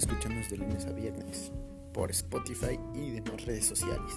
escucharnos de lunes a viernes por Spotify y demás redes sociales.